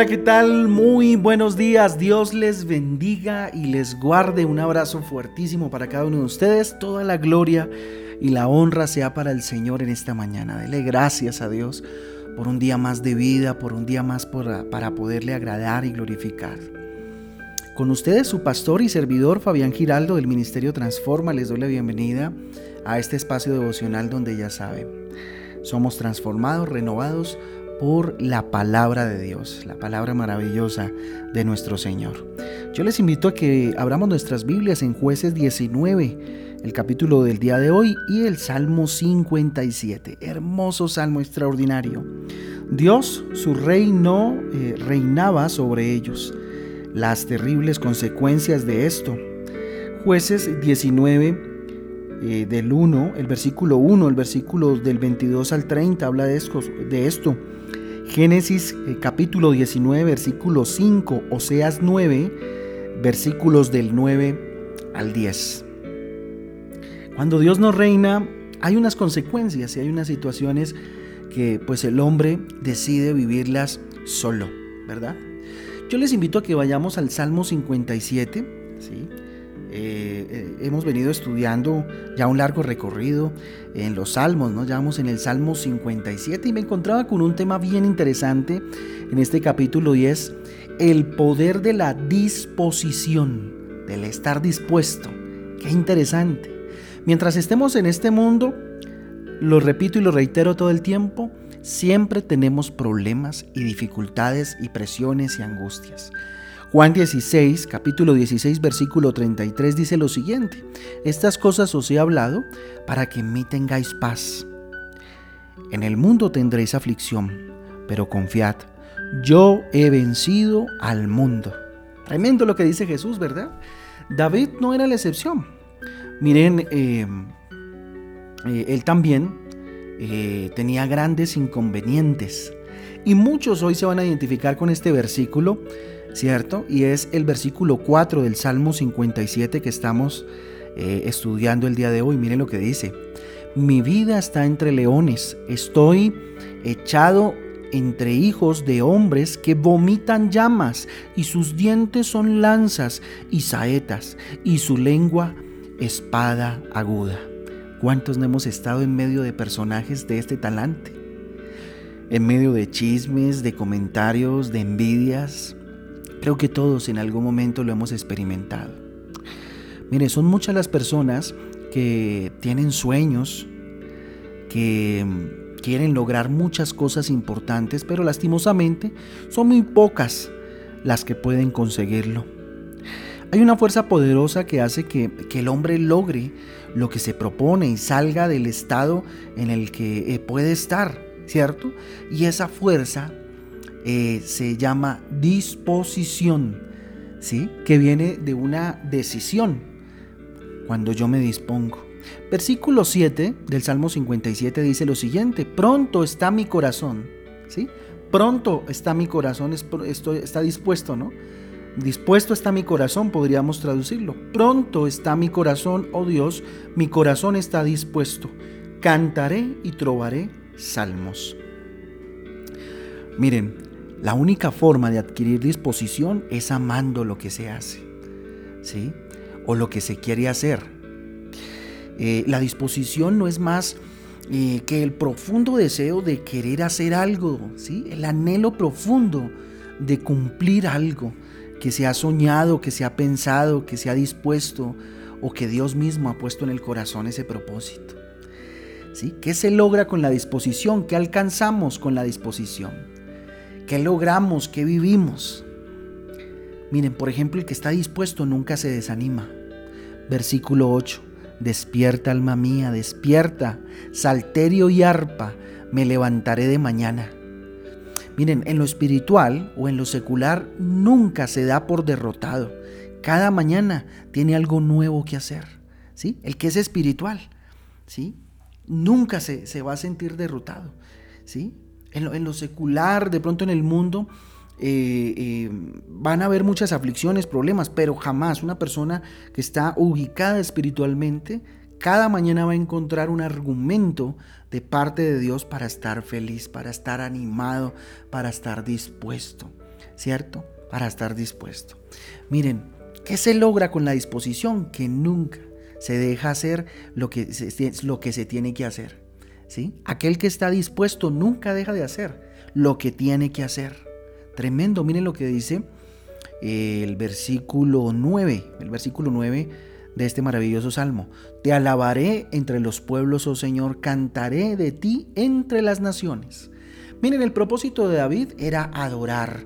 Hola, ¿qué tal? Muy buenos días. Dios les bendiga y les guarde. Un abrazo fuertísimo para cada uno de ustedes. Toda la gloria y la honra sea para el Señor en esta mañana. Dele gracias a Dios por un día más de vida, por un día más para poderle agradar y glorificar. Con ustedes su pastor y servidor Fabián Giraldo del Ministerio Transforma les doy la bienvenida a este espacio devocional donde ya saben, somos transformados, renovados por la palabra de Dios, la palabra maravillosa de nuestro Señor. Yo les invito a que abramos nuestras Biblias en jueces 19, el capítulo del día de hoy, y el Salmo 57, hermoso salmo extraordinario. Dios, su reino, eh, reinaba sobre ellos. Las terribles consecuencias de esto. Jueces 19, eh, del 1, el versículo 1, el versículo del 22 al 30 habla de esto. De esto. Génesis eh, capítulo 19, versículo 5, Oseas 9, versículos del 9 al 10. Cuando Dios nos reina, hay unas consecuencias y hay unas situaciones que pues el hombre decide vivirlas solo, ¿verdad? Yo les invito a que vayamos al Salmo 57, ¿sí? Eh, eh, hemos venido estudiando ya un largo recorrido en los salmos, ¿no? Ya vamos en el Salmo 57 y me encontraba con un tema bien interesante en este capítulo y es el poder de la disposición, del estar dispuesto. Qué interesante. Mientras estemos en este mundo, lo repito y lo reitero todo el tiempo, siempre tenemos problemas y dificultades y presiones y angustias. Juan 16, capítulo 16, versículo 33 dice lo siguiente, estas cosas os he hablado para que en mí tengáis paz. En el mundo tendréis aflicción, pero confiad, yo he vencido al mundo. Tremendo lo que dice Jesús, ¿verdad? David no era la excepción. Miren, eh, eh, él también eh, tenía grandes inconvenientes. Y muchos hoy se van a identificar con este versículo ¿cierto? Y es el versículo 4 del Salmo 57 que estamos eh, estudiando el día de hoy. Miren lo que dice. Mi vida está entre leones, estoy echado entre hijos de hombres que vomitan llamas, y sus dientes son lanzas y saetas, y su lengua espada aguda. ¿Cuántos no hemos estado en medio de personajes de este talante? En medio de chismes, de comentarios, de envidias, Creo que todos en algún momento lo hemos experimentado. Mire, son muchas las personas que tienen sueños, que quieren lograr muchas cosas importantes, pero lastimosamente son muy pocas las que pueden conseguirlo. Hay una fuerza poderosa que hace que, el hombre logre lo que se propone y salga del estado en el que eh, puede estar, ¿cierto? Y esa fuerza eh, se llama disposición, ¿sí? que viene de una decisión, cuando yo me dispongo. Versículo 7 del Salmo 57 dice lo siguiente, pronto está mi corazón, ¿sí? Pronto está mi corazón, está dispuesto, ¿no? Dispuesto está mi corazón, podríamos traducirlo. Pronto está mi corazón, oh Dios, mi corazón está dispuesto. Cantaré y trovaré salmos. Miren, la única forma de adquirir disposición es amando lo que se hace, ¿sí? O lo que se quiere hacer. Eh, la disposición no es más eh, que el profundo deseo de querer hacer algo, ¿sí? El anhelo profundo de cumplir algo que se ha soñado, que se ha pensado, que se ha dispuesto o que Dios mismo ha puesto en el corazón ese propósito. ¿Sí? ¿Qué se logra con la disposición? ¿Qué alcanzamos con la disposición? ¿Qué logramos? ¿Qué vivimos? Miren, por ejemplo, el que está dispuesto nunca se desanima. Versículo 8. Despierta, alma mía, despierta, salterio y arpa, me levantaré de mañana. Miren, en lo espiritual o en lo secular nunca se da por derrotado. Cada mañana tiene algo nuevo que hacer. ¿sí? El que es espiritual, ¿sí? nunca se, se va a sentir derrotado. ¿sí? En lo, secular, de pronto en el mundo, eh, eh, van a haber muchas aflicciones, problemas, pero jamás una persona que está ubicada espiritualmente, cada mañana va a encontrar un argumento de parte de Dios para estar feliz, para estar animado, para estar dispuesto. ¿cierto? Para estar dispuesto. Miren, ¿qué se logra con la disposición? Que nunca se deja hacer lo que se, lo que se tiene que hacer. ¿Sí? Aquel que está dispuesto nunca deja de hacer lo que tiene que hacer. Tremendo, miren lo que dice el versículo 9, el versículo 9 de este maravilloso salmo. Te alabaré entre los pueblos, oh Señor, cantaré de ti entre las naciones. Miren, el propósito de David era adorar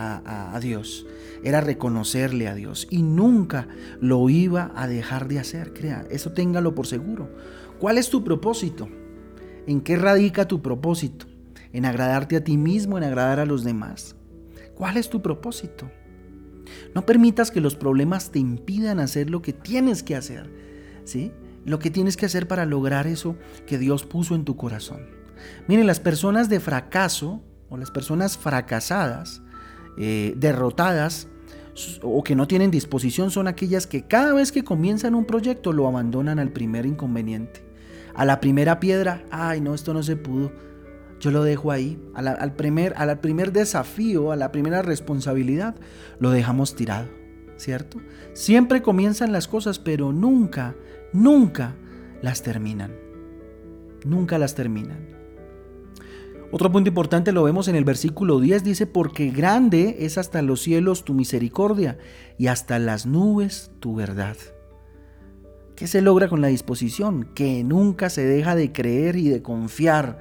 a, Dios, era reconocerle a Dios y nunca lo iba a dejar de hacer, crea, eso téngalo por seguro. ¿Cuál es tu propósito? ¿En qué radica tu propósito? ¿En agradarte a ti mismo, en agradar a los demás? ¿Cuál es tu propósito? No permitas que los problemas te impidan hacer lo que tienes que hacer, ¿sí? Lo que tienes que hacer para lograr eso que Dios puso en tu corazón. Miren, las personas de fracaso o las personas fracasadas, eh, derrotadas o que no tienen disposición son aquellas que cada vez que comienzan un proyecto lo abandonan al primer inconveniente. A la primera piedra, ay no, esto no se pudo yo lo dejo ahí. al, primer, al primer desafío, a la primera responsabilidad, lo dejamos tirado, ¿cierto? Siempre comienzan las cosas, pero nunca, nunca las terminan. Nunca las terminan. Otro punto importante lo vemos en el versículo 10, dice, porque grande es hasta los cielos tu misericordia y hasta las nubes tu verdad. ¿Qué se logra con la disposición? Que nunca se deja de creer y de confiar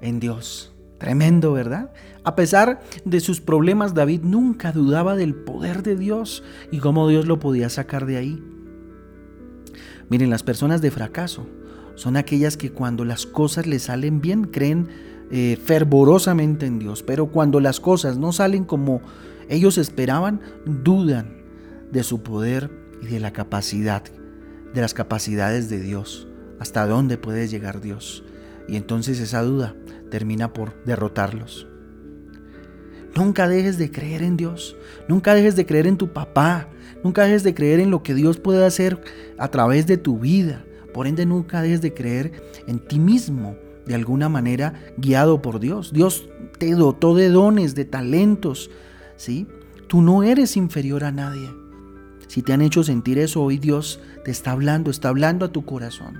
en Dios. Tremendo, ¿verdad? A pesar de sus problemas, David nunca dudaba del poder de Dios y cómo Dios lo podía sacar de ahí. Miren, las personas de fracaso son aquellas que cuando las cosas les salen bien creen eh, fervorosamente en Dios, pero cuando las cosas no salen como ellos esperaban, dudan de su poder y de la capacidad, de las capacidades de Dios, hasta dónde puede llegar Dios. Y entonces esa duda termina por derrotarlos. Nunca dejes de creer en Dios. Nunca dejes de creer en tu papá. Nunca dejes de creer en lo que Dios puede hacer a través de tu vida. Por ende, nunca dejes de creer en ti mismo, de alguna manera guiado por Dios. Dios te dotó de dones, de talentos. ¿sí? Tú no eres inferior a nadie. Si te han hecho sentir eso, hoy Dios te está hablando, está hablando a tu corazón.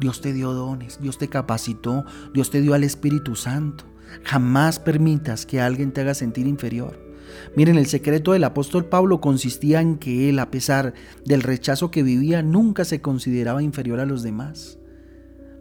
Dios te dio dones, Dios te capacitó, Dios te dio al Espíritu Santo. Jamás permitas que alguien te haga sentir inferior. Miren, el secreto del apóstol Pablo consistía en que él, a pesar del rechazo que vivía, nunca se consideraba inferior a los demás.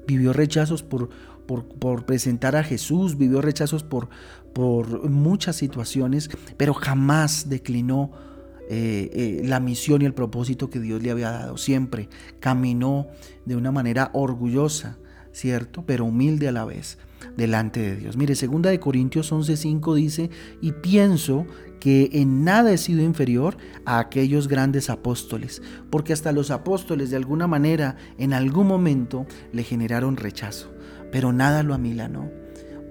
Vivió rechazos por, por, presentar a Jesús, vivió rechazos por, por muchas situaciones, pero jamás declinó eh, eh, la misión y el propósito que Dios le había dado. Siempre caminó de una manera orgullosa, ¿cierto? Pero humilde a la vez delante de Dios. Mire, segunda de Corintios 11:5 dice, "Y pienso que en nada he sido inferior a aquellos grandes apóstoles, porque hasta los apóstoles de alguna manera en algún momento le generaron rechazo, pero nada lo amilanó,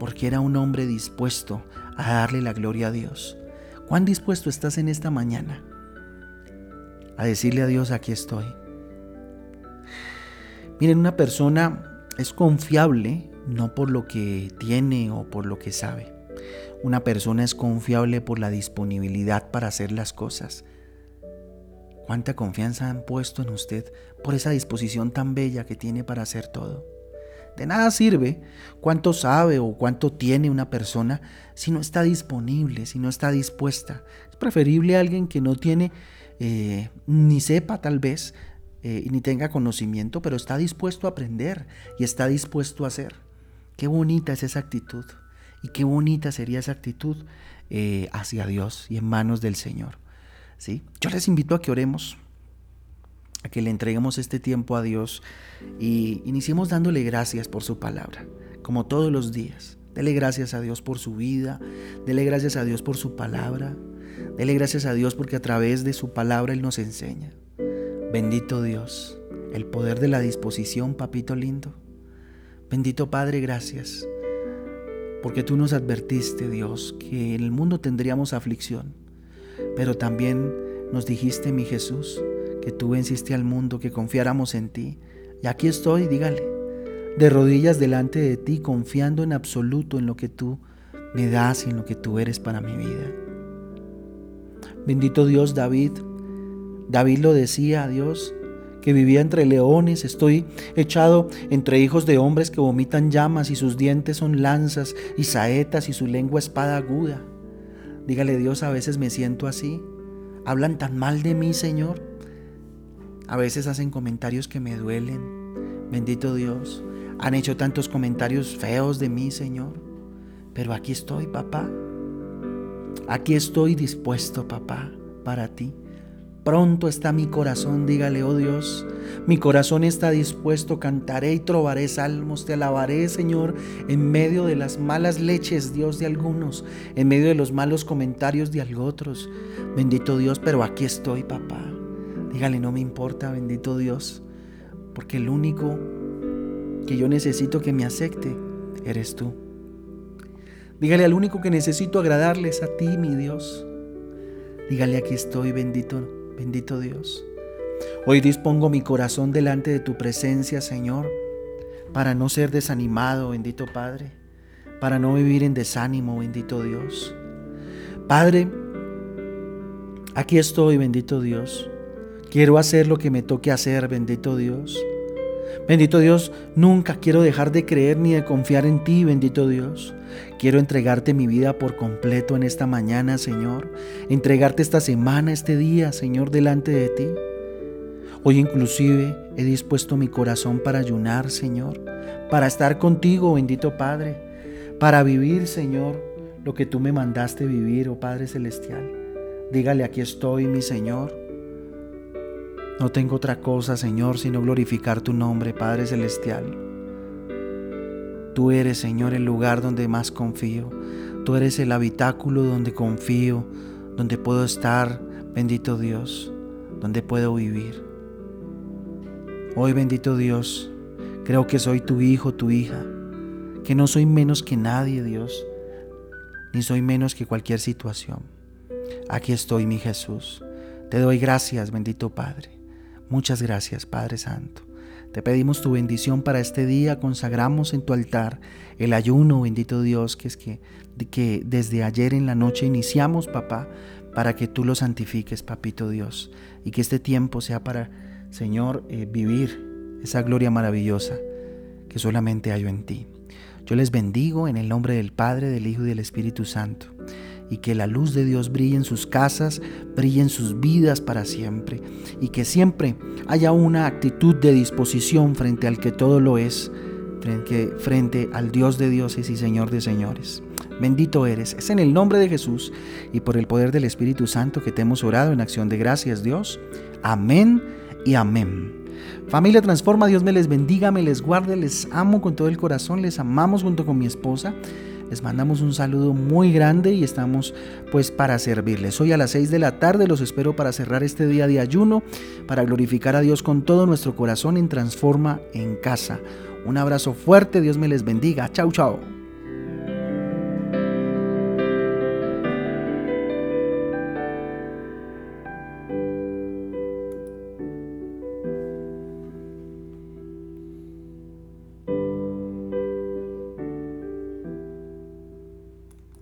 porque era un hombre dispuesto a darle la gloria a Dios. ¿Cuán dispuesto estás en esta mañana a decirle a Dios, aquí estoy? Miren, una persona es confiable no por lo que tiene o por lo que sabe. Una persona es confiable por la disponibilidad para hacer las cosas. ¿Cuánta confianza han puesto en usted por esa disposición tan bella que tiene para hacer todo? De nada sirve cuánto sabe o cuánto tiene una persona si no está disponible, si no está dispuesta. Es preferible alguien que no tiene eh, ni sepa tal vez, eh, ni tenga conocimiento, pero está dispuesto a aprender y está dispuesto a hacer. Qué bonita es esa actitud y qué bonita sería esa actitud eh, hacia Dios y en manos del Señor. ¿sí? Yo les invito a que oremos, a que le entreguemos este tiempo a Dios y iniciemos dándole gracias por su palabra, como todos los días. Dele gracias a Dios por su vida, dele gracias a Dios por su palabra, Dele gracias a Dios porque a través de su palabra Él nos enseña. Bendito Dios, el poder de la disposición, papito lindo. Bendito Padre, gracias. Porque tú nos advertiste, Dios, que en el mundo tendríamos aflicción. Pero también nos dijiste, mi Jesús, que tú venciste al mundo, que confiáramos en ti. Y aquí estoy, dígale, de rodillas delante de ti, confiando en absoluto en lo que tú me das y en lo que tú eres para mi vida. Bendito Dios David. David lo decía a Dios, que vivía entre leones, estoy echado entre hijos de hombres que vomitan llamas y sus dientes son lanzas y saetas y su lengua espada aguda. Dígale Dios, a veces me siento así. Hablan tan mal de mí, Señor. A veces hacen comentarios que me duelen. Bendito Dios. Han hecho tantos comentarios feos de mí, Señor. Pero aquí estoy, papá. Aquí estoy dispuesto, papá, para ti. Pronto está mi corazón, dígale, oh Dios, mi corazón está dispuesto, cantaré y trovaré salmos, te alabaré, Señor, en medio de las malas leches, Dios, de algunos, en medio de los malos comentarios de otros. Bendito Dios, pero aquí estoy, papá. Dígale, no me importa, bendito Dios, porque el único que yo necesito que me acepte eres tú. Dígale al único que necesito agradarles a ti, mi Dios. Dígale, aquí estoy, bendito bendito Dios. Hoy dispongo mi corazón delante de tu presencia, Señor, para no ser desanimado, bendito Padre, para no vivir en desánimo, bendito Dios. Padre, aquí estoy, bendito Dios. Quiero hacer lo que me toque hacer, bendito Dios. Bendito Dios, nunca quiero dejar de creer ni de confiar en ti, bendito Dios. Quiero entregarte mi vida por completo en esta mañana, Señor. Entregarte esta semana, este día, Señor, delante de ti. Hoy inclusive he dispuesto mi corazón para ayunar, Señor, para estar contigo, bendito Padre, para vivir, Señor, lo que tú me mandaste vivir, oh Padre Celestial. Dígale, aquí estoy, mi Señor. No tengo otra cosa, Señor, sino glorificar tu nombre, Padre Celestial. Tú eres, Señor, el lugar donde más confío. Tú eres el habitáculo donde confío, donde puedo estar, bendito Dios, donde puedo vivir. Hoy, bendito Dios, creo que soy tu hijo, tu hija, que no soy menos que nadie, Dios, ni soy menos que cualquier situación. Aquí estoy, mi Jesús. Te doy gracias, bendito Padre. Muchas gracias, Padre Santo. Te pedimos tu bendición para este día, consagramos en tu altar el ayuno, bendito Dios, que es que, que desde ayer en la noche iniciamos, papá, para que tú lo santifiques, papito Dios, y que este tiempo sea para, Señor, eh, vivir esa gloria maravillosa que solamente hallo en ti. Yo les bendigo en el nombre del Padre, del Hijo y del Espíritu Santo y que la luz de Dios brille en sus casas, brille en sus vidas para siempre y que siempre haya una actitud de disposición frente al que todo lo es, frente, al Dios de dioses y Señor de señores. Bendito eres. Es en el nombre de Jesús y por el poder del Espíritu Santo que te hemos orado en acción de gracias, Dios. Amén y amén. Familia Transforma, Dios me les bendiga, me les guarde, les amo con todo el corazón, les amamos junto con mi esposa. Les mandamos un saludo muy grande y estamos pues para servirles. Hoy a las 6 de la tarde los espero para cerrar este día de ayuno, para glorificar a Dios con todo nuestro corazón en Transforma en Casa. Un abrazo fuerte, Dios me les bendiga. Chau, chao.